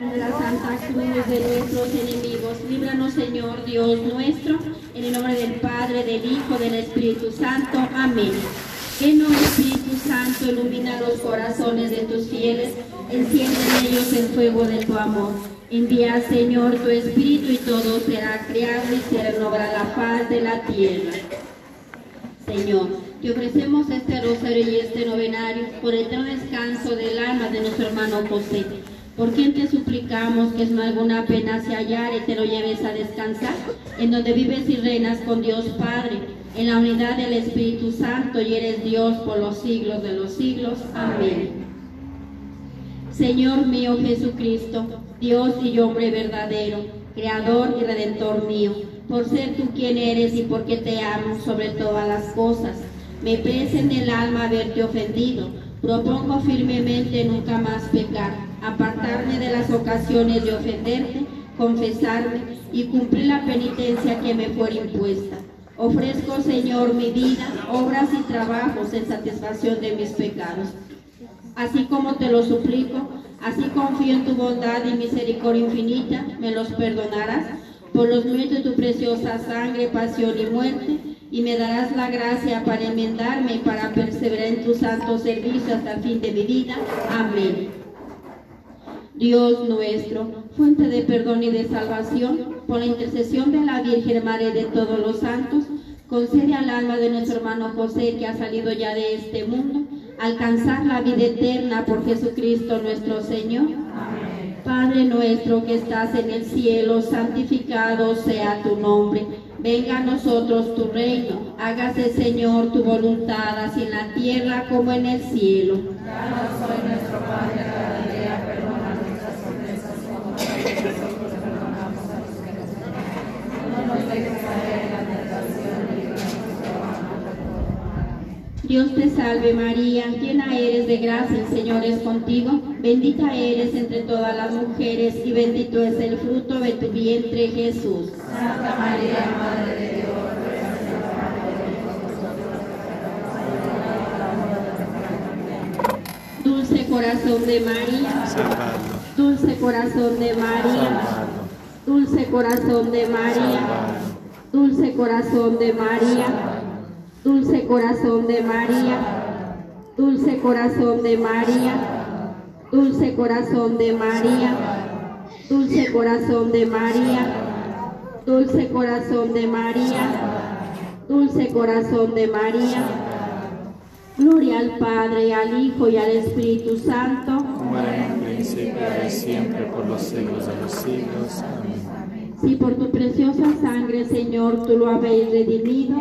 de la Santa Cruz de nuestros enemigos. Líbranos, Señor Dios nuestro, en el nombre del Padre, del Hijo, del Espíritu Santo. Amén. Que no, Espíritu Santo, ilumina los corazones de tus fieles, enciende en ellos el fuego de tu amor. Envía, Señor, tu Espíritu y todo será creado y se renovará la faz de la tierra. Señor, te ofrecemos este rosario y este novenario por el descanso del alma de nuestro hermano José por quien te suplicamos que en alguna pena se hallare te lo lleves a descansar, en donde vives y reinas con Dios Padre, en la unidad del Espíritu Santo y eres Dios por los siglos de los siglos. Amén. Señor mío Jesucristo, Dios y hombre verdadero, Creador y Redentor mío, por ser tú quien eres y porque te amo sobre todas las cosas, me pese en el alma haberte ofendido, propongo firmemente nunca más pecar apartarme de las ocasiones de ofenderte, confesarme y cumplir la penitencia que me fuera impuesta. Ofrezco, Señor, mi vida, obras y trabajos en satisfacción de mis pecados. Así como te lo suplico, así confío en tu bondad y misericordia infinita, me los perdonarás por los méritos de tu preciosa sangre, pasión y muerte, y me darás la gracia para enmendarme y para perseverar en tu santo servicio hasta el fin de mi vida. Amén. Dios nuestro, fuente de perdón y de salvación, por la intercesión de la Virgen María de todos los santos, concede al alma de nuestro hermano José, que ha salido ya de este mundo, alcanzar la vida eterna por Jesucristo nuestro Señor. Padre nuestro que estás en el cielo, santificado sea tu nombre. Venga a nosotros tu reino. Hágase, Señor, tu voluntad, así en la tierra como en el cielo pan de cada día, perdona nuestras ofensas como nosotros perdonamos a los que nos ofenden. No nos dejes caer en la tentación y líbranos del mal. Dios te salve María, llena eres de gracia, el Señor es contigo, bendita eres entre todas las mujeres y bendito es el fruto de tu vientre Jesús. Santa María, Madre de Dios, Dulce corazón de María, dulce corazón de María, dulce corazón de María, dulce corazón de María, dulce corazón de María, dulce corazón de María, dulce corazón de María, dulce corazón de María, dulce corazón de María, dulce corazón de María. Gloria al Padre, al Hijo y al Espíritu Santo. como era en y siempre, por los siglos de los siglos. Amén. Si por tu preciosa sangre, Señor, tú lo habéis redimido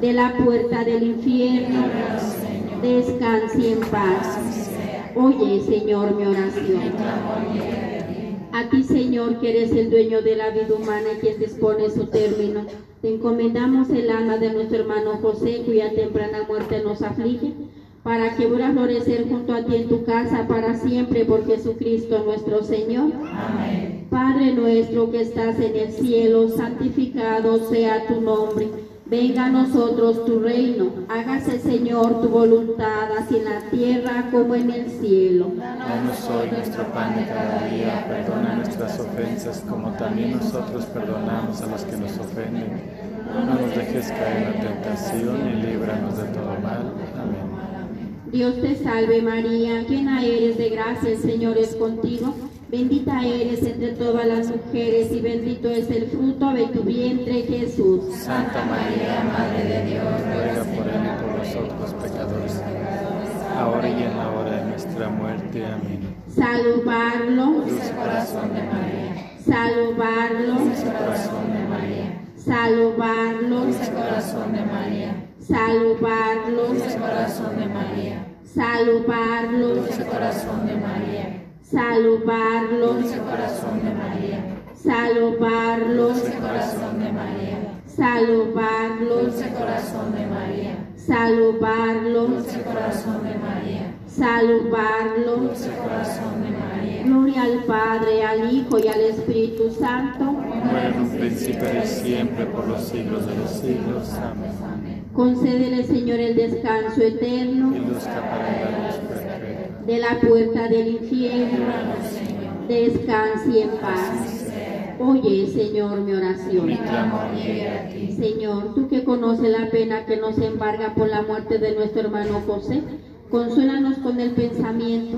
de la puerta del infierno, descanse en paz. Oye, Señor, mi oración. A ti, Señor, que eres el dueño de la vida humana y quien dispone su término, te encomendamos el alma de nuestro hermano José, cuya temprana muerte nos aflige, para que vuelva a florecer junto a ti en tu casa para siempre por Jesucristo nuestro Señor. Amén. Padre nuestro que estás en el cielo, santificado sea tu nombre. Venga a nosotros tu reino. Hágase, Señor, tu voluntad, así en la tierra como en el cielo. Danos hoy nuestro pan de cada día, perdona nuestras ofensas como también nosotros perdonamos a los que nos ofenden. No nos dejes caer en la tentación y líbranos de todo mal. Dios te salve María, llena eres de gracia, el Señor es contigo. Bendita eres entre todas las mujeres y bendito es el fruto de tu vientre Jesús. Santa María, Madre de Dios, ruega por él y por nosotros pecadores, ahora y en la hora de nuestra muerte. Amén. Salvarlo, Dulce corazón de María, salvarlo, dulce corazón de María, salvarlo, Dulce corazón de María, salvarlo, dulce corazón de María, salvarlo, dulce corazón de María, salvarlo, dulce corazón de María, salvarlo, dulce corazón de María, salvarlo, dulce corazón de María, salvarlo, dulce corazón de María, salvarlo. dulce corazón de María. Gloria al Padre, al Hijo y al Espíritu Santo. como en un principio, y siempre, por los siglos de los siglos. Amén. Concédele, Señor, el descanso eterno. De la puerta del infierno, descanse en paz. Oye, Señor, mi oración. Señor, tú que conoces la pena que nos embarga por la muerte de nuestro hermano José, consuélanos con el pensamiento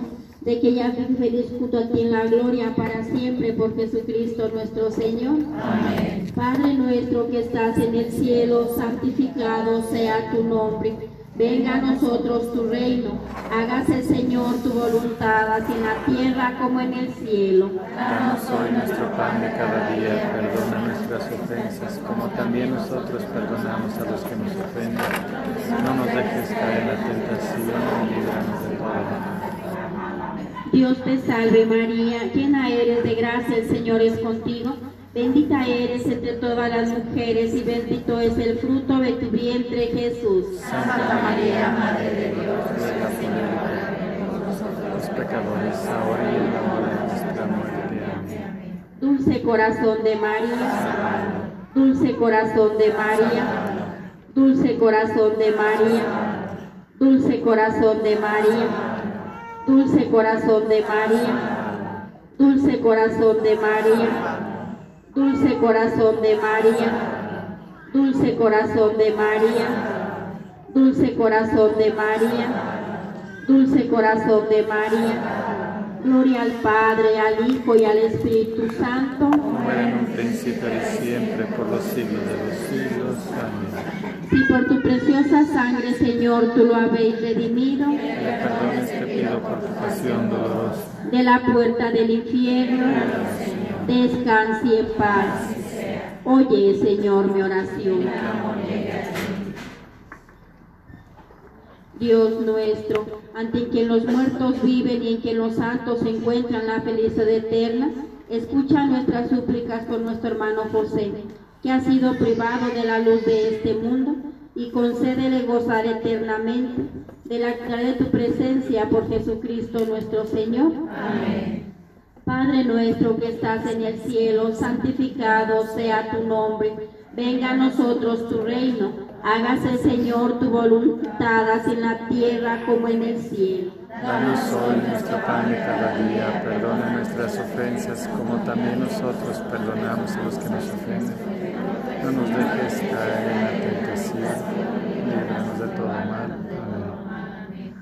de que ya feliz junto a ti en la gloria para siempre por Jesucristo nuestro Señor. Amén. Padre nuestro que estás en el cielo, santificado sea tu nombre. Venga a nosotros tu reino. Hágase, Señor, tu voluntad, así en la tierra como en el cielo. Danos hoy nuestro pan de cada día, perdona nuestras ofensas, como también nosotros perdonamos a los que nos ofenden. No nos dejes caer en la tentación y líbranos. Dios te salve María, llena eres de gracia, el Señor es contigo. Bendita eres entre todas las mujeres y bendito es el fruto de tu vientre Jesús. Santa María, Madre de Dios, por nosotros los pecadores, ahora y en la hora de nuestra muerte. Amén. Dulce corazón de María, dulce corazón de María, dulce corazón de María, dulce corazón de María, dulce corazón de María, dulce corazón de María, dulce corazón de María, dulce corazón de María, dulce corazón de María, dulce corazón de María. Gloria al Padre, al Hijo y al Espíritu Santo. Como era en un principio y siempre, por los siglos de los siglos. Amén. Si por tu preciosa sangre, Señor, tú lo habéis redimido Le perdones te pido por tu pasión dolorosa. de la puerta del infierno, descanse en paz. Oye, Señor, mi oración. Dios nuestro, ante quien los muertos viven y en quien los santos encuentran la felicidad eterna, escucha nuestras súplicas por nuestro hermano José, que ha sido privado de la luz de este mundo, y concédele gozar eternamente de la de tu presencia por Jesucristo nuestro Señor. Amén. Padre nuestro que estás en el cielo, santificado sea tu nombre. Venga a nosotros tu reino. Hágase, Señor, tu voluntad, así en la tierra como en el cielo. Danos hoy nuestro pan de cada día, perdona nuestras ofensas, como también nosotros perdonamos a los que nos ofenden. No nos dejes caer en la tentación, líbranos de todo mal. Amén.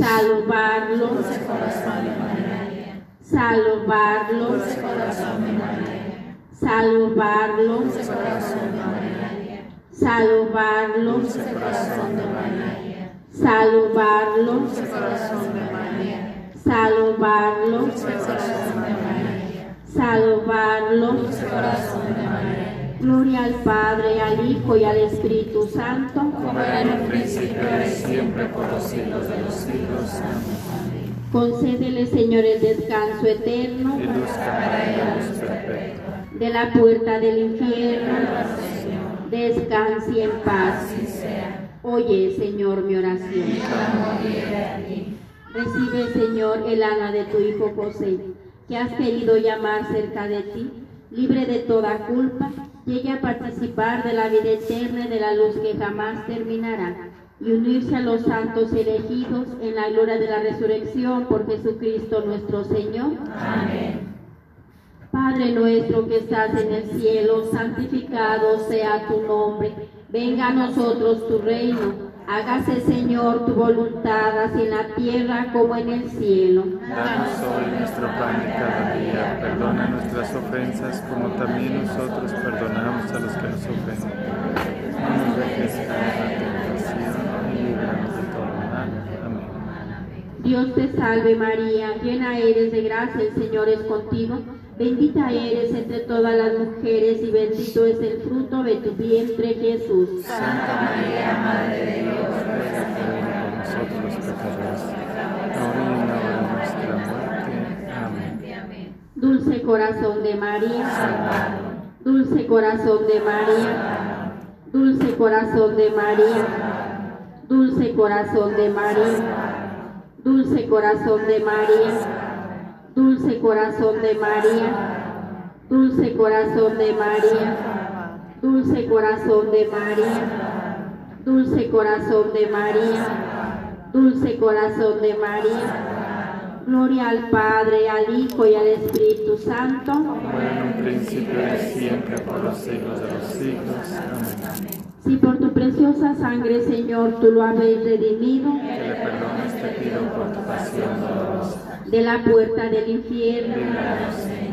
salvarlo, salvarlo, salvarlo, salvarlo, salvarlo, salvarlo, salvarlo, Gloria al Padre, al Hijo y al Espíritu Santo siempre, por los siglos de los siglos. Amén. Concédele, Señor, el descanso eterno Y luz perpetua. de la puerta del infierno. Descanse en paz. Oye, Señor, mi oración. Recibe, Señor, el alma de tu Hijo José, que has querido llamar cerca de ti, libre de toda culpa, llegue a participar de la vida eterna y de la luz que jamás terminará, y unirse a los santos elegidos en la gloria de la resurrección por Jesucristo nuestro Señor. Amén. Padre nuestro que estás en el cielo, santificado sea tu nombre. Venga a nosotros tu reino. Hágase, Señor, tu voluntad, así en la tierra como en el cielo. Danos hoy nuestro pan de cada día, perdona nuestras ofensas, como también nosotros perdonamos a los que nos ofenden. No nos dejes caer en la tentación y líbranos de todo mal. Amén. Dios te salve María, llena eres de gracia, el Señor es contigo. Bendita eres entre todas las mujeres y bendito es el fruto de tu vientre Jesús. Santa María, Madre de Dios, ruega por nosotros los pecadores, ahora y en la hora de nuestra muerte. Amén. Dulce corazón de María, dulce corazón de María, dulce corazón de María, dulce corazón de María, dulce corazón de María, dulce corazón de María, dulce corazón de María, dulce corazón de María, dulce corazón de María, dulce corazón de María. Gloria al Padre, al Hijo y al Espíritu Santo. Como en un principio y siempre, por los siglos de los siglos. Amén. Si por tu preciosa sangre, Señor, tú lo habéis redimido Que le perdones, te pido por tu pasión dolorosa. de la puerta del infierno,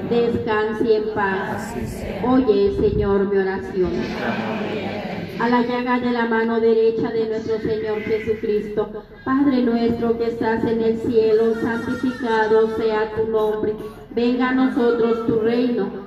descanse en paz. Oye, Señor, mi oración. A la llaga de la mano derecha de nuestro Señor Jesucristo, Padre nuestro que estás en el cielo, santificado sea tu nombre. Venga a nosotros tu reino.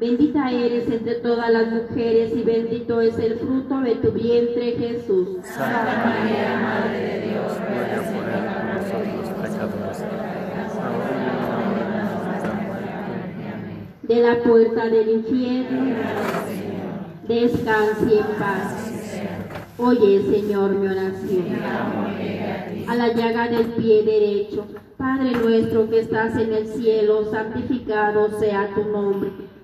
Bendita eres entre todas las mujeres y bendito es el fruto de tu vientre Jesús. Santa María, Madre de Dios, ruega por nosotros pecadores. De la puerta del infierno, descanse en paz. Oye, Señor, mi oración. A la llaga del pie derecho, Padre nuestro que estás en el cielo, santificado sea tu nombre.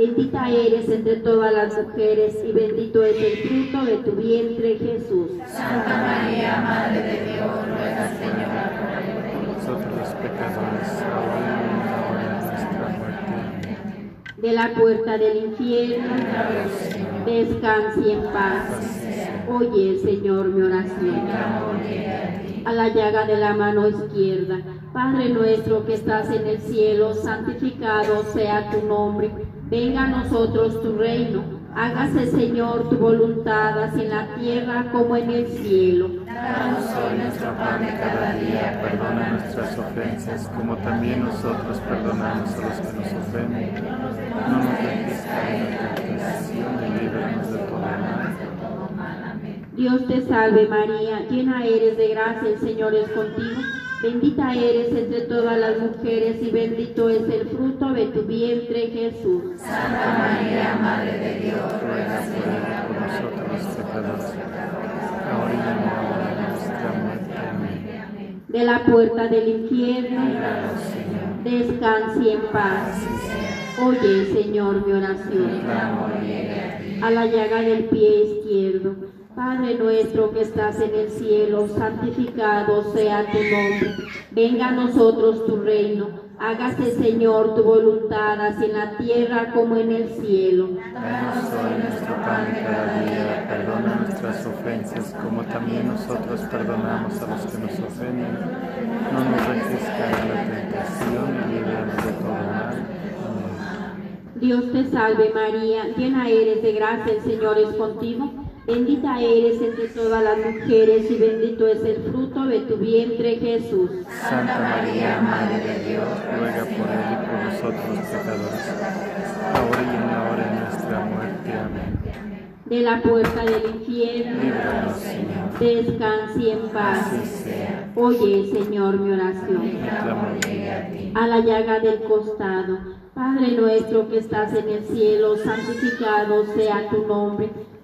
Bendita eres entre todas las mujeres y bendito es el fruto de tu vientre Jesús. Santa María, Madre de Dios, ruega, Señora, por Nosotros los pecadores, ahora y en la hora de nuestra muerte. Amén. De la puerta del infierno, descanse en paz. Oye, Señor, mi oración. A la llaga de la mano izquierda, Padre nuestro que estás en el cielo, santificado sea tu nombre. Venga a nosotros tu reino. Hágase, Señor, tu voluntad, así en la tierra como en el cielo. Danos hoy nuestro pan de cada día, perdona nuestras ofensas, como también nosotros perdonamos a los que nos ofenden. No nos dejes caer en la tentación y líbranos de todo mal. Dios te salve María, llena eres de gracia, el Señor es contigo. Bendita eres entre todas las mujeres y bendito es el fruto de tu vientre Jesús. Santa María, Madre de Dios, ruega, Señora, por nosotros los pecadores, ahora y en la hora de nuestra muerte. Amén. De la puerta del infierno, descanse en paz. Oye, Señor, mi oración. A la llaga del pie izquierdo. Padre nuestro que estás en el cielo, santificado sea tu nombre. Venga a nosotros tu reino. Hágase, Señor, tu voluntad, así en la tierra como en el cielo. Danos hoy nuestro pan de cada día, perdona nuestras ofensas, como también nosotros perdonamos a los que nos ofenden. No nos caer en la tentación y líbranos de todo mal. Dios te salve María, llena eres de gracia, el Señor es contigo. Bendita eres entre todas las mujeres y bendito es el fruto de tu vientre Jesús. Santa María, Madre de Dios, ruega por él y por nosotros los pecadores, ahora y en la hora de nuestra muerte. Amén. De la puerta del infierno, Líbranos, Señor. descanse en paz. Oye, Señor, mi oración. A la llaga del costado. Padre nuestro que estás en el cielo, santificado sea tu nombre.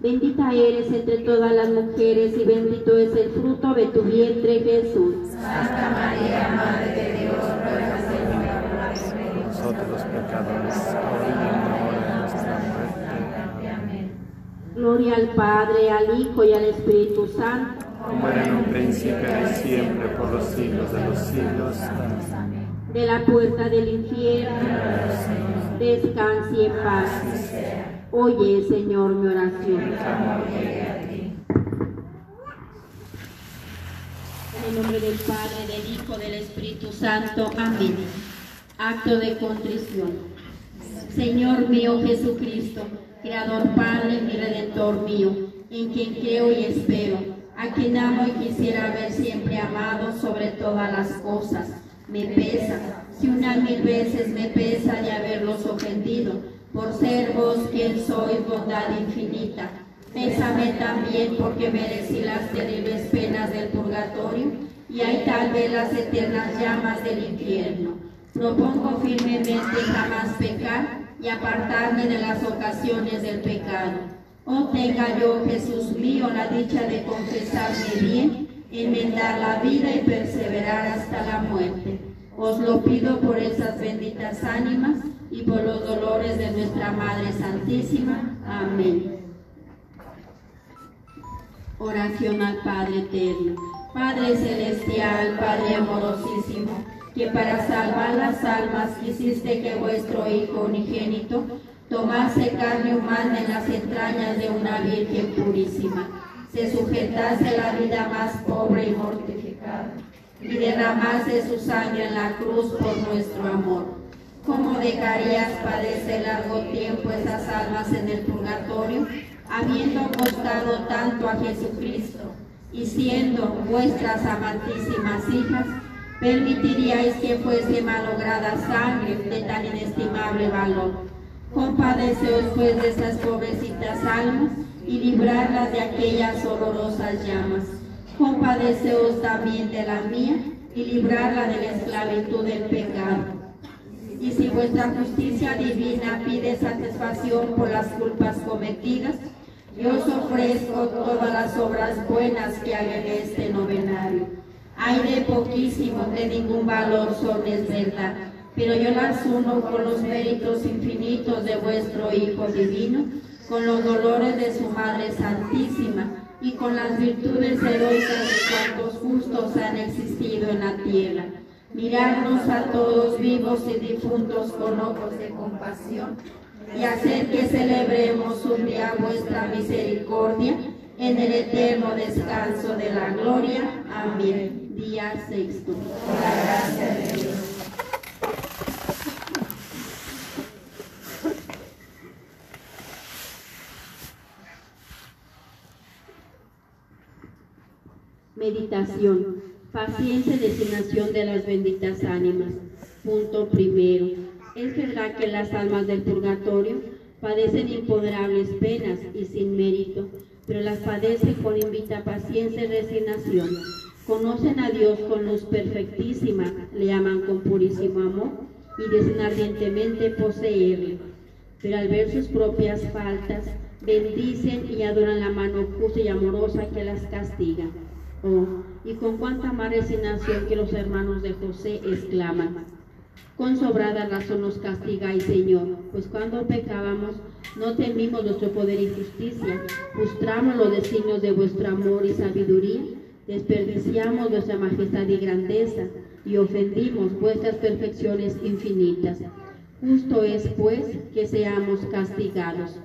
Bendita eres entre todas las mujeres y bendito es el fruto de tu vientre Jesús. Santa María, Madre de Dios, ruega Señor por nosotros los pecadores, hoy y en la hora de nuestra muerte. Amén. Gloria al Padre, al Hijo y al Espíritu Santo. Como era en un principio y siempre, por los siglos de los siglos. Amén. De la puerta del infierno, descanse en paz. Oye, Señor, mi oración. En el nombre del Padre, del Hijo, del Espíritu Santo. Amén. Acto de contrición. Señor mío Jesucristo, Creador Padre y Redentor mío, en quien creo y espero, a quien amo y quisiera ver siempre amado sobre todas las cosas. Me pesa, si unas mil veces me pesa de haberlos ofendido, por ser vos quien sois bondad infinita. Pésame también porque merecí las terribles penas del purgatorio y hay tal vez las eternas llamas del infierno. Propongo firmemente jamás pecar y apartarme de las ocasiones del pecado. Oh tenga yo, Jesús mío, la dicha de confesarme bien, enmendar la vida y perseverar hasta la muerte. Os lo pido por esas benditas ánimas y por los dolores de nuestra Madre Santísima. Amén. Oración al Padre Eterno. Padre Celestial, Padre amorosísimo, que para salvar las almas quisiste que vuestro Hijo unigénito tomase carne humana en las entrañas de una Virgen purísima, se sujetase la vida más pobre y mortificada, y derramase su sangre en la cruz por nuestro amor. ¿Cómo dejarías padecer largo tiempo esas almas en el purgatorio, habiendo costado tanto a Jesucristo y siendo vuestras amantísimas hijas? permitiríais que fuese malograda sangre de tan inestimable valor. Compadeceos pues de esas pobrecitas almas y librarlas de aquellas horrorosas llamas. Compadeceos también de la mía y librarla de la esclavitud del pecado. Y si vuestra justicia divina pide satisfacción por las culpas cometidas, yo os ofrezco todas las obras buenas que haga en este novenario hay de poquísimo, de ningún valor son, es verdad, pero yo las uno con los méritos infinitos de vuestro Hijo Divino, con los dolores de su Madre Santísima y con las virtudes heroicas de cuantos justos han existido en la tierra. Mirarnos a todos vivos y difuntos con ojos de compasión y hacer que celebremos un día vuestra misericordia en el eterno descanso de la gloria. Amén día sexto. La gracia de Dios. Meditación. Paciencia y designación de las benditas ánimas. Punto primero. Es verdad que las almas del purgatorio padecen imponderables penas y sin mérito, pero las padecen con invita paciencia y resignación Conocen a Dios con luz perfectísima, le aman con purísimo amor y desean ardientemente poseerle. Pero al ver sus propias faltas, bendicen y adoran la mano justa y amorosa que las castiga. Oh, y con cuánta más resignación que los hermanos de José exclaman. Con sobrada razón nos castigáis, Señor, pues cuando pecábamos no temimos nuestro poder y justicia, frustramos los designios de vuestro amor y sabiduría desperdiciamos vuestra majestad y grandeza y ofendimos vuestras perfecciones infinitas. Justo es, pues, que seamos castigados.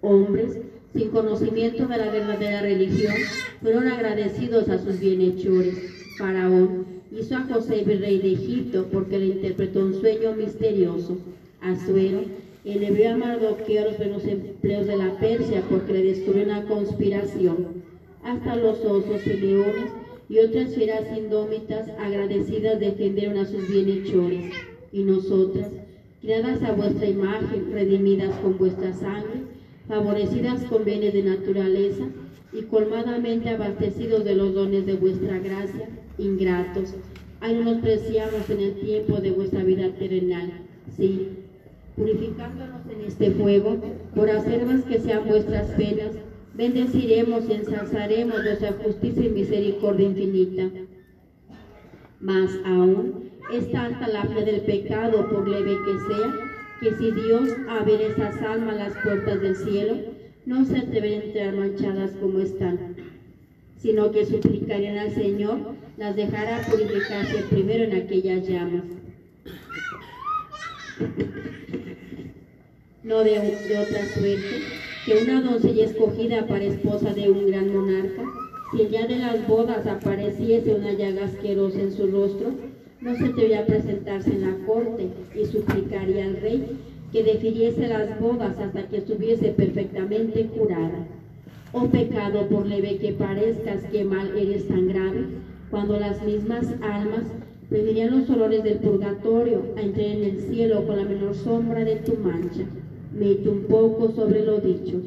Hombres, sin conocimiento de la verdadera religión, fueron agradecidos a sus bienhechores. Faraón hizo a José rey de Egipto porque le interpretó un sueño misterioso. Azuero elevó a Mardoqueo los buenos empleos de la Persia porque le descubrió una conspiración hasta los osos y leones y otras fieras indómitas agradecidas defendieron a sus bienhechores. Y nosotras, criadas a vuestra imagen, redimidas con vuestra sangre, favorecidas con bienes de naturaleza y colmadamente abastecidos de los dones de vuestra gracia, ingratos, ay no nos preciamos en el tiempo de vuestra vida terrenal. Sí, purificándonos en este fuego, por hacer más que sean vuestras penas, bendeciremos y ensalzaremos vuestra justicia y misericordia infinita. Más aún, es tanta la fe del pecado, por leve que sea, que si Dios ver esas almas las puertas del cielo, no se a entrar manchadas como están, sino que suplicarían al Señor, las dejará purificarse primero en aquellas llamas. No de, de otra suerte que una doncella escogida para esposa de un gran monarca, si el día de las bodas apareciese una llaga asquerosa en su rostro, no se debía presentarse en la corte y suplicaría al rey que definiese las bodas hasta que estuviese perfectamente curada. Oh pecado, por leve que parezcas que mal eres tan grave, cuando las mismas almas preferirían los olores del purgatorio a entrar en el cielo con la menor sombra de tu mancha. Mete un poco sobre lo dicho.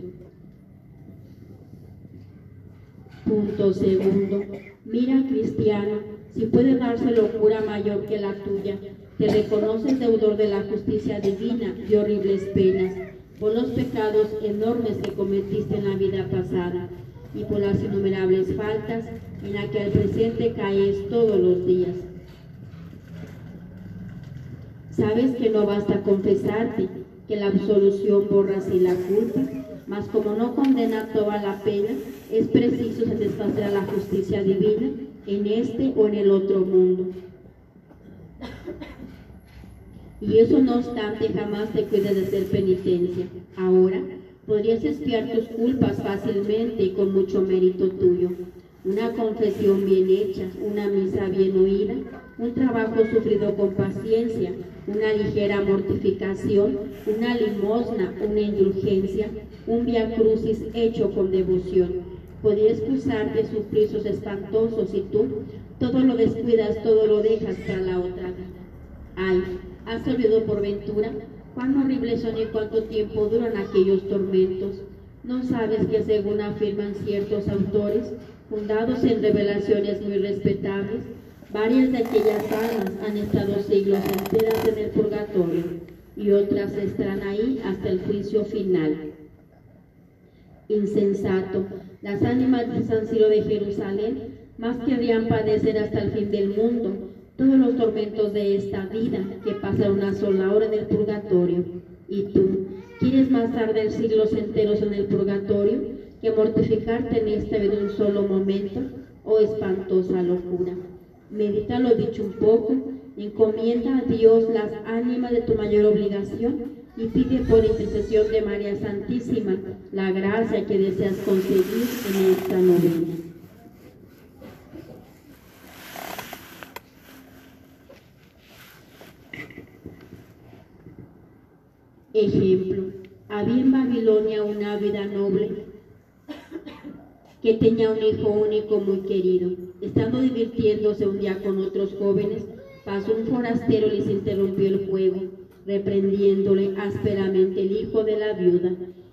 Punto segundo. Mira, cristiano, si puede darse locura mayor que la tuya, te reconoces deudor de la justicia divina y horribles penas por los pecados enormes que cometiste en la vida pasada y por las innumerables faltas en las que al presente caes todos los días. Sabes que no basta confesarte, que la absolución borra así la culpa, mas como no condena toda la pena, es preciso satisfacer a la justicia divina en este o en el otro mundo. Y eso no obstante jamás te cuides de hacer penitencia. Ahora podrías espiar tus culpas fácilmente y con mucho mérito tuyo. Una confesión bien hecha, una misa bien oída, un trabajo sufrido con paciencia, una ligera mortificación, una limosna, una indulgencia, un via crucis hecho con devoción podía excusarte sus espantosos y tú todo lo descuidas, todo lo dejas para la otra Ay, ¿has olvidado por ventura cuán horribles son y cuánto tiempo duran aquellos tormentos? ¿No sabes que según afirman ciertos autores, fundados en revelaciones muy respetables, varias de aquellas almas han estado siglos enteras en el purgatorio y otras estarán ahí hasta el juicio final? Insensato, las ánimas de San Ciro de Jerusalén más querrían padecer hasta el fin del mundo todos los tormentos de esta vida que pasar una sola hora en el purgatorio. Y tú, ¿quieres más tarde siglos enteros en el purgatorio que mortificarte en esta vida un solo momento? Oh espantosa locura. Medita lo dicho un poco, encomienda a Dios las ánimas de tu mayor obligación y pide por intercesión de María Santísima la gracia que deseas conseguir en esta novena. Ejemplo, había en Babilonia una vida noble que tenía un hijo único muy querido. Estando divirtiéndose un día con otros jóvenes, pasó un forastero y les interrumpió el juego reprendiéndole ásperamente el hijo de la viuda,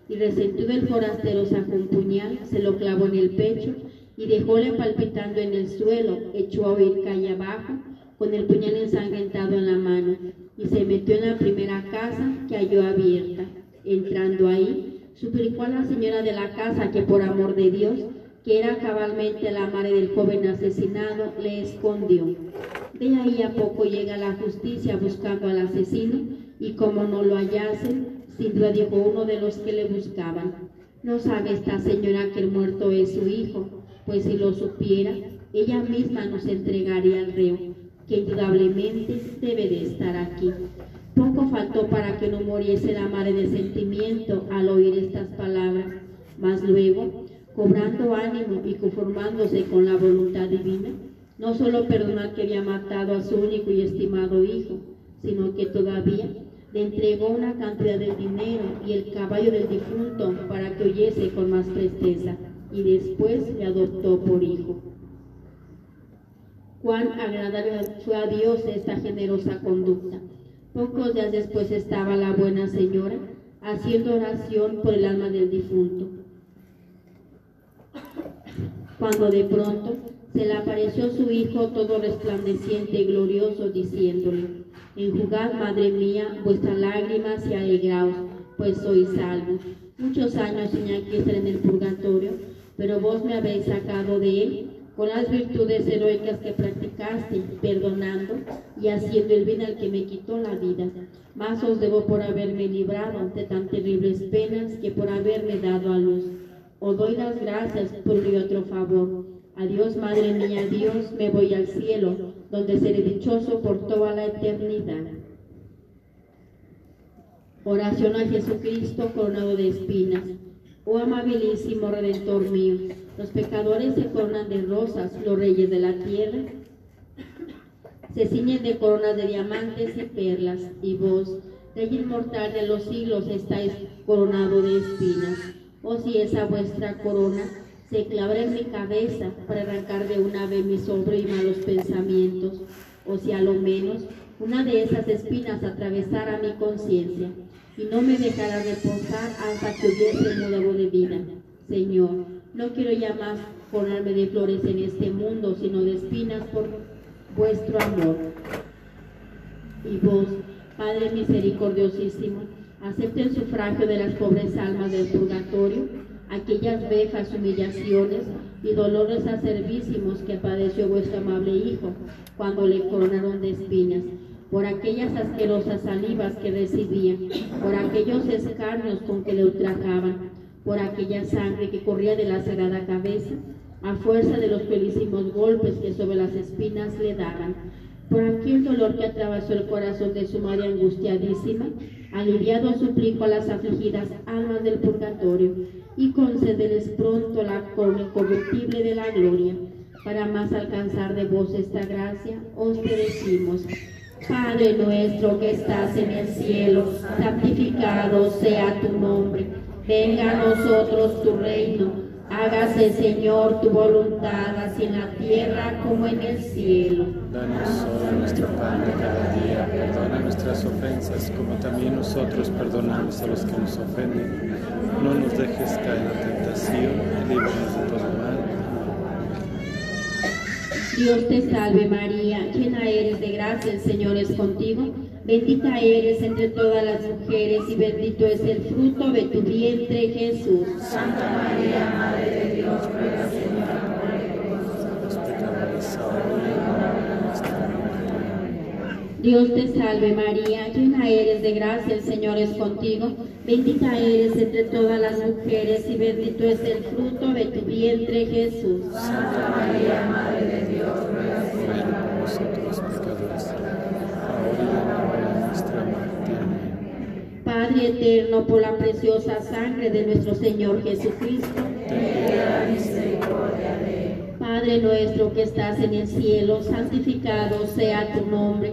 y resentido el forastero sacó un puñal, se lo clavó en el pecho y dejóle palpitando en el suelo, echó a oír calle abajo, con el puñal ensangrentado en la mano, y se metió en la primera casa que halló abierta. Entrando ahí, suplicó a la señora de la casa que por amor de Dios, que era cabalmente la madre del joven asesinado, le escondió. De ahí a poco llega la justicia buscando al asesino y como no lo hallasen, sin duda dijo uno de los que le buscaban. No sabe esta señora que el muerto es su hijo, pues si lo supiera, ella misma nos entregaría al reo, que indudablemente debe de estar aquí. Poco faltó para que no muriese la madre de sentimiento al oír estas palabras, mas luego, cobrando ánimo y conformándose con la voluntad divina, no solo perdonó al que había matado a su único y estimado hijo, sino que todavía le entregó una cantidad de dinero y el caballo del difunto para que oyese con más presteza, y después le adoptó por hijo. Cuán agradable fue a Dios esta generosa conducta. Pocos días después estaba la buena señora haciendo oración por el alma del difunto. Cuando de pronto se le apareció su hijo todo resplandeciente y glorioso, diciéndole, Enjugad, Madre mía, vuestras lágrimas y alegraos, pues sois salvos. Muchos años tenía que estar en el purgatorio, pero vos me habéis sacado de él con las virtudes heroicas que practicaste, perdonando y haciendo el bien al que me quitó la vida. Más os debo por haberme librado de tan terribles penas que por haberme dado a luz. Os doy las gracias por mi otro favor. Adiós, Madre mía, Dios, me voy al cielo, donde seré dichoso por toda la eternidad. Oración a Jesucristo coronado de espinas. Oh amabilísimo Redentor mío, los pecadores se coronan de rosas, los reyes de la tierra se ciñen de coronas de diamantes y perlas, y vos, Rey inmortal de los siglos, estáis coronado de espinas. Oh si esa vuestra corona se clavara en mi cabeza para arrancar de una vez mis sobre y malos pensamientos, o si a lo menos una de esas espinas atravesara mi conciencia y no me dejara reposar hasta que hubiese nuevo de vida. Señor, no quiero ya más coronarme de flores en este mundo, sino de espinas por vuestro amor. Y vos, Padre misericordiosísimo, acepte el sufragio de las pobres almas del purgatorio, aquellas vejas, humillaciones y dolores acervísimos que padeció vuestro amable Hijo cuando le coronaron de espinas, por aquellas asquerosas salivas que recibía, por aquellos escarnios con que le ultrajaban, por aquella sangre que corría de la sagrada cabeza, a fuerza de los felísimos golpes que sobre las espinas le daban, por aquel dolor que atravesó el corazón de su madre angustiadísima, aliviado suplico a las afligidas almas del purgatorio y concédeles pronto la incorruptible de la gloria. Para más alcanzar de vos esta gracia, os te Padre nuestro que estás en el cielo, santificado sea tu nombre. Venga a nosotros tu reino. Hágase, Señor, tu voluntad, así en la tierra como en el cielo. Danos hoy nuestro pan de cada día, perdona nuestras ofensas, como también nosotros perdonamos a los que nos ofenden. No nos dejes caer en la tentación y líbranos de todo mal. Dios te salve María, llena eres de gracia, el Señor es contigo. Bendita eres entre todas las mujeres y bendito es el fruto de tu vientre Jesús. Santa María, Madre de Dios, ruega Señora por Los pecadores ahora y en la hora de nuestra muerte. Amén. Dios te salve María, llena eres de gracia, el Señor es contigo. Bendita eres entre todas las mujeres y bendito es el fruto de tu vientre Jesús. Santa María, Madre de Dios, ruega por nosotros pecadores, ahora y en la hora de nuestra muerte. Amén. Padre eterno, por la preciosa sangre de nuestro Señor Jesucristo. Padre nuestro que estás en el cielo, santificado sea tu nombre.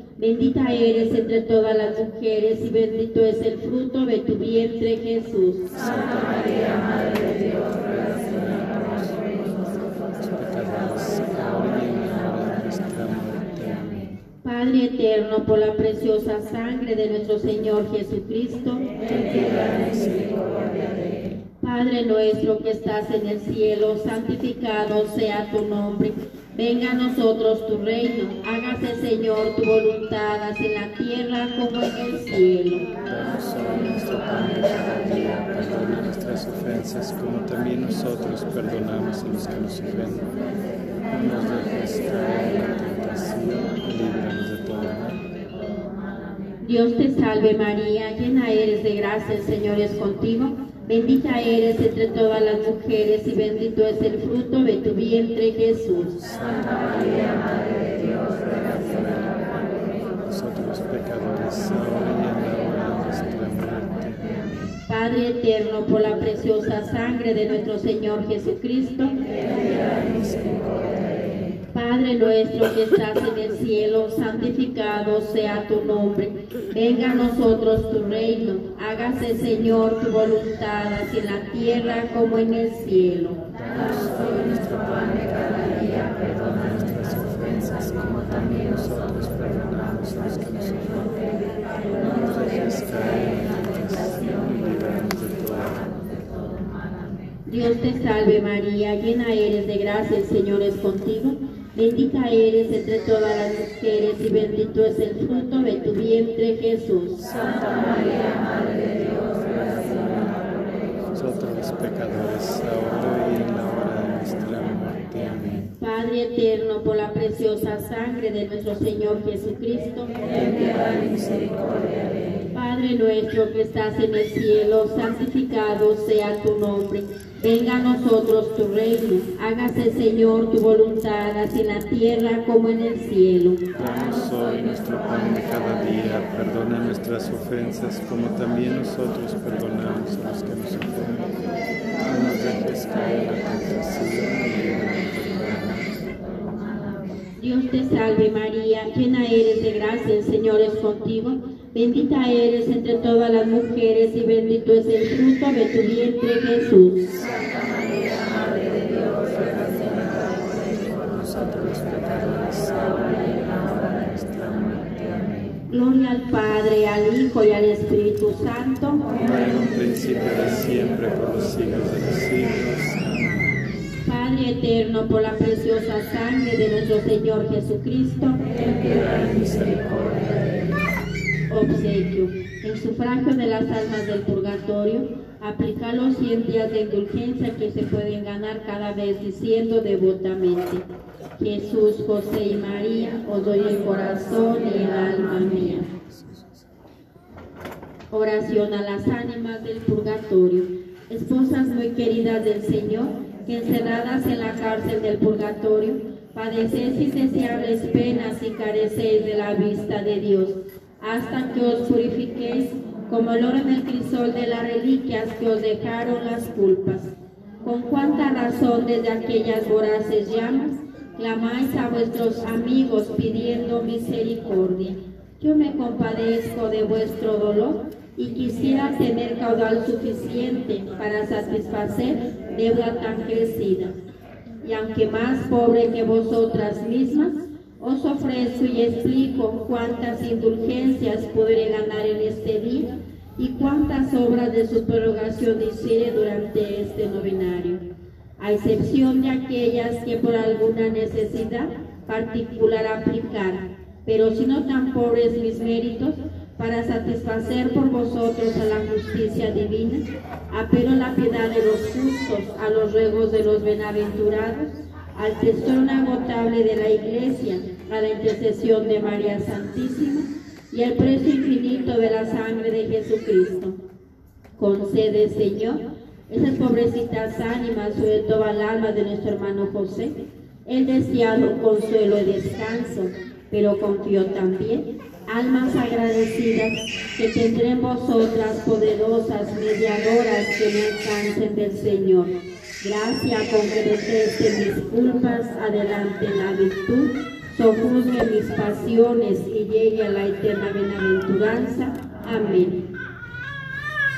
Bendita eres entre todas las mujeres y bendito es el fruto de tu vientre Jesús. Santa María, Madre de Dios, ruega Los pecadores, ahora y en la hora de nuestra muerte. Amén. Padre eterno, por la preciosa sangre de nuestro Señor Jesucristo. Padre nuestro que estás en el cielo, santificado sea tu nombre. Venga a nosotros tu reino. Hágase, Señor, tu voluntad, así en la tierra como en el cielo. Danos hoy nuestro pan de cada día, perdona nuestras ofensas como también nosotros perdonamos a los que nos ofenden. No nos dejes caer en la tentación y líbranos de todo mal. Dios te salve María, llena eres de gracia, el Señor es contigo. Bendita eres entre todas las mujeres y bendito es el fruto de tu vientre Jesús. Santa María, Madre de Dios, ruega Nosotros pecadores, ahora y en la hora de nuestra muerte. Amén. Padre eterno, por la preciosa sangre de nuestro Señor Jesucristo. Padre Padre nuestro que estás en el cielo, santificado sea tu nombre. Venga a nosotros tu reino. Hágase, Señor, tu voluntad, así en la tierra como en el cielo. Danos hoy nuestro pan de cada día, perdona nuestras ofensas, como también nosotros perdonamos a los que nos ofenden. No nos dejes caer en la tentación y líbranos de mal. Amén. Dios te salve María, llena eres de gracia, el Señor es contigo. Bendita eres entre todas las mujeres y bendito es el fruto de tu vientre Jesús. Santa María, Madre de Dios, por Nosotros los pecadores, ahora y en la hora de nuestra muerte. Amén. Padre eterno, por la preciosa sangre de nuestro Señor Jesucristo. Ten piedad y misericordia de él. Padre nuestro que estás en el cielo, santificado sea tu nombre. Venga a nosotros tu reino. Hágase, Señor, tu voluntad, así en la tierra como en el cielo. Danos hoy nuestro pan de cada día, perdona nuestras ofensas como también nosotros perdonamos a los que nos ofenden. No nos dejes caer la tentación y. Dios te salve María, llena eres de gracia, el Señor es contigo. Bendita eres entre todas las mujeres y bendito es el fruto de tu vientre Jesús. Santa María, Madre de Dios, ruega por nosotros los pecadores, ahora y en la hora de nuestra muerte. Amén. Gloria al Padre, al Hijo y al Espíritu Santo. Como en un principio de siempre, por los siglos de los siglos. Padre eterno, por la preciosa sangre de nuestro Señor Jesucristo. Ten piedad y misericordia. Obsequio. En sufragio de las almas del purgatorio, aplica los 100 días de indulgencia que se pueden ganar cada vez diciendo devotamente: Jesús, José y María, os doy el corazón y el alma mía. Oración a las ánimas del purgatorio. Esposas muy queridas del Señor, que encerradas en la cárcel del purgatorio, padecéis indeseables penas y carecéis de la vista de Dios, hasta que os purifiquéis como el oro en el crisol de las reliquias que os dejaron las culpas. Con cuánta razón desde aquellas voraces llamas clamáis a vuestros amigos pidiendo misericordia. Yo me compadezco de vuestro dolor y quisiera tener caudal suficiente para satisfacer deuda tan crecida. Y aunque más pobre que vosotras mismas, os ofrezco y explico cuántas indulgencias podré ganar en este día y cuántas obras de su prolongación hiciere durante este novenario, a excepción de aquellas que por alguna necesidad particular aplicar, pero si no tan pobres mis méritos, para satisfacer por vosotros a la justicia divina, apelo a la piedad de los justos, a los ruegos de los bienaventurados, al tesoro inagotable de la Iglesia, a la intercesión de María Santísima y al precio infinito de la sangre de Jesucristo. Concede, Señor, esas pobrecitas ánimas, sobre todo al alma de nuestro hermano José, el deseado consuelo y descanso, pero confío también almas agradecidas que tendré en vosotras poderosas mediadoras que me alcancen del Señor. Gracia con que deteste mis culpas, adelante la virtud, sojuzgue mis pasiones y llegue a la eterna bienaventuranza. Amén.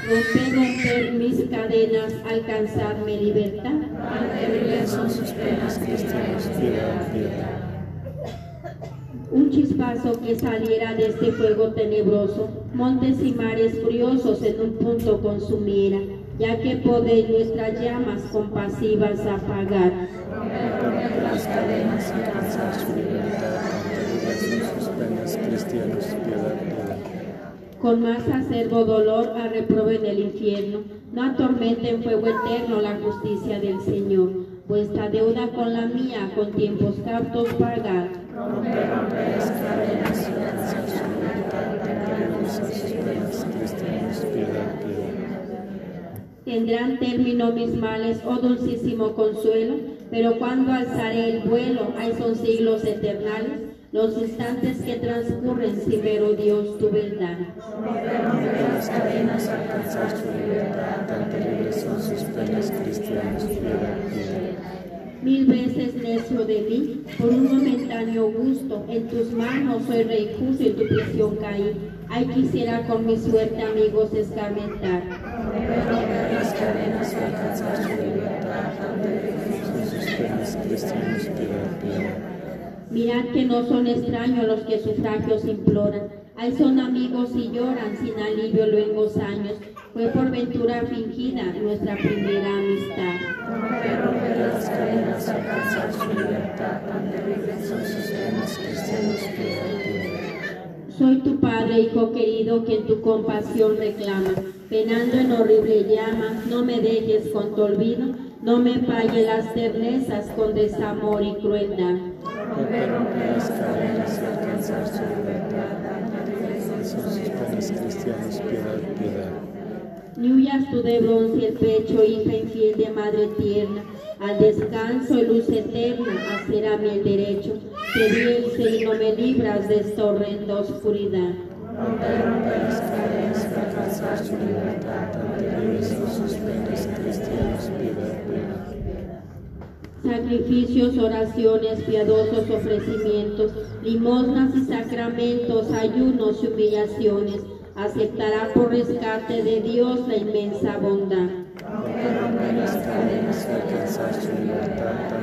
Romper, romper mis cadenas, alcanzarme libertad. Cuán terribles son sus penas, cristianos, piedad, piedad. Un chispazo que saliera de este fuego tenebroso, montes y mares furiosos en un punto consumiera, ya que podéis nuestras llamas compasivas apagar. Las cadenas. Con más acervo dolor a reprobe en el infierno, no atormente en fuego eterno la justicia del Señor. Vuestra deuda con la mía, con tiempos captos pagar. Romper, romper las cadenas y. Tendrán término mis males, oh dulcísimo consuelo, pero cuando alzaré el vuelo, ahí son siglos eternales, los instantes que transcurren sin ver, oh Dios, tu verdad. Romper las cadenas alcanzar su libertad. Tan terribles son sus penas, cristianos, piedad. Mil veces necio de mí, por un momentáneo gusto, en tus manos soy rey justo y tu prisión caí. Ay, quisiera con mi suerte, amigos, escarmentar. Piedad, piedad. Mirad que no son extraños los que sufragios imploran. Ay, son amigos y lloran sin alivio luengos años. Fue por ventura fingida nuestra primera amistad. alcanzar su. Soy tu Padre, Hijo querido, que en tu compasión reclama. Penando en horrible llama, no me dejes con tu olvido, no me empalle las ternezas con desamor y crueldad. Ni huyas tú de bronce el pecho, hija infiel de madre tierna, al descanso y luz eterna, hacer a mí el derecho, que y no me libras de esta horrenda oscuridad. Romper, romper las cadenas alcanzar su libertad, cristianos. Sacrificios, oraciones, piadosos ofrecimientos, limosnas y sacramentos, ayunos y humillaciones, aceptará por rescate de Dios la inmensa bondad. Romper las cadenas y alcanzar su libertad,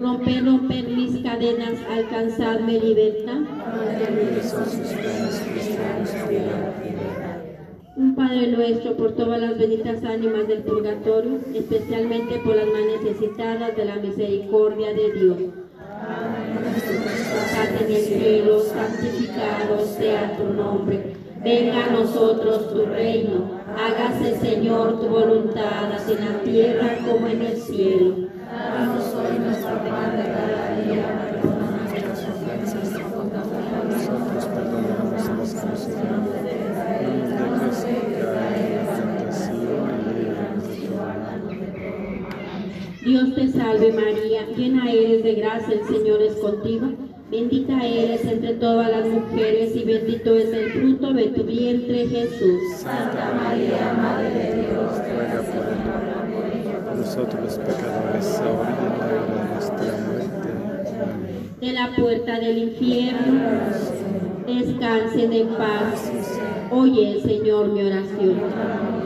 Romper, romper mis cadenas, alcanzarme libertad. Un Padre nuestro por todas las benditas ánimas del purgatorio, especialmente por las más necesitadas de la misericordia de Dios. Estás en el cielo, santificado sea tu nombre. Venga a nosotros tu reino. Hágase, Señor, tu voluntad, así en la tierra como en el cielo. Danos hoy nuestro pan de cada día, perdona nuestras ofensas, como también Nosotros perdonamos a los que nos ofenden. No nos dejes caer en la tentación y líbranos de todo mal. Dios te salve María, llena eres de gracia, el Señor es contigo. Bendita eres entre todas las mujeres y bendito es el fruto de tu vientre Jesús. Santa María, Madre de Dios, Ruega por nosotros los pecadores, ahora y en la hora de nuestra muerte. Amén. De la puerta del infierno, descansen en paz. Oye, Señor, mi oración.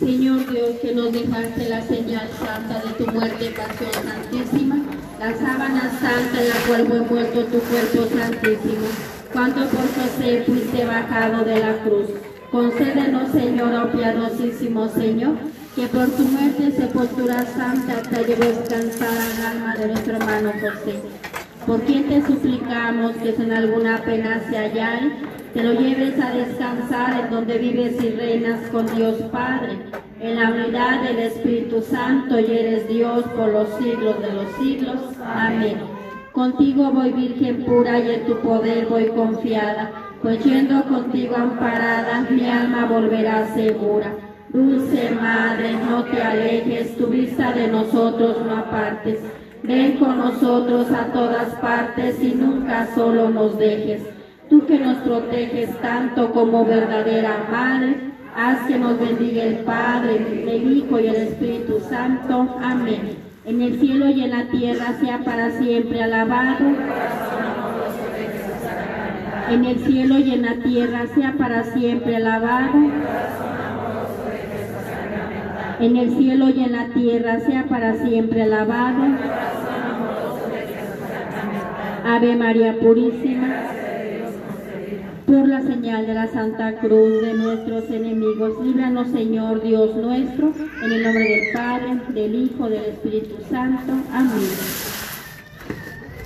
Señor Dios, que nos dejaste la señal santa de tu muerte pasión santísima, la sábana santa en la cual fue muerto tu cuerpo santísimo, cuando por José fuiste bajado de la cruz. Concédenos, Señor, oh piadosísimo Señor, que por tu muerte sepultura santa te lleve descansar al alma de nuestro hermano José. Por quien te suplicamos que si en alguna pena se hallare, te lo lleves a descansar en donde vives y reinas con Dios Padre, en la unidad del Espíritu Santo y eres Dios por los siglos de los siglos. Amén. Contigo voy virgen pura y en tu poder voy confiada, pues yendo contigo amparada, mi alma volverá segura. Dulce Madre, no te alejes, tu vista de nosotros no apartes. Ven con nosotros a todas partes y nunca solo nos dejes. Tú que nos proteges tanto como verdadera Madre, haz que nos bendiga el Padre, el Hijo y el Espíritu Santo. Amén. En el cielo y en la tierra sea para siempre alabado. En el cielo y en la tierra sea para siempre alabado. En el cielo y en la tierra sea para siempre alabado. Ave María Purísima. Por la señal de la Santa Cruz de nuestros enemigos, líbranos Señor Dios nuestro, en el nombre del Padre, del Hijo, del Espíritu Santo. Amén.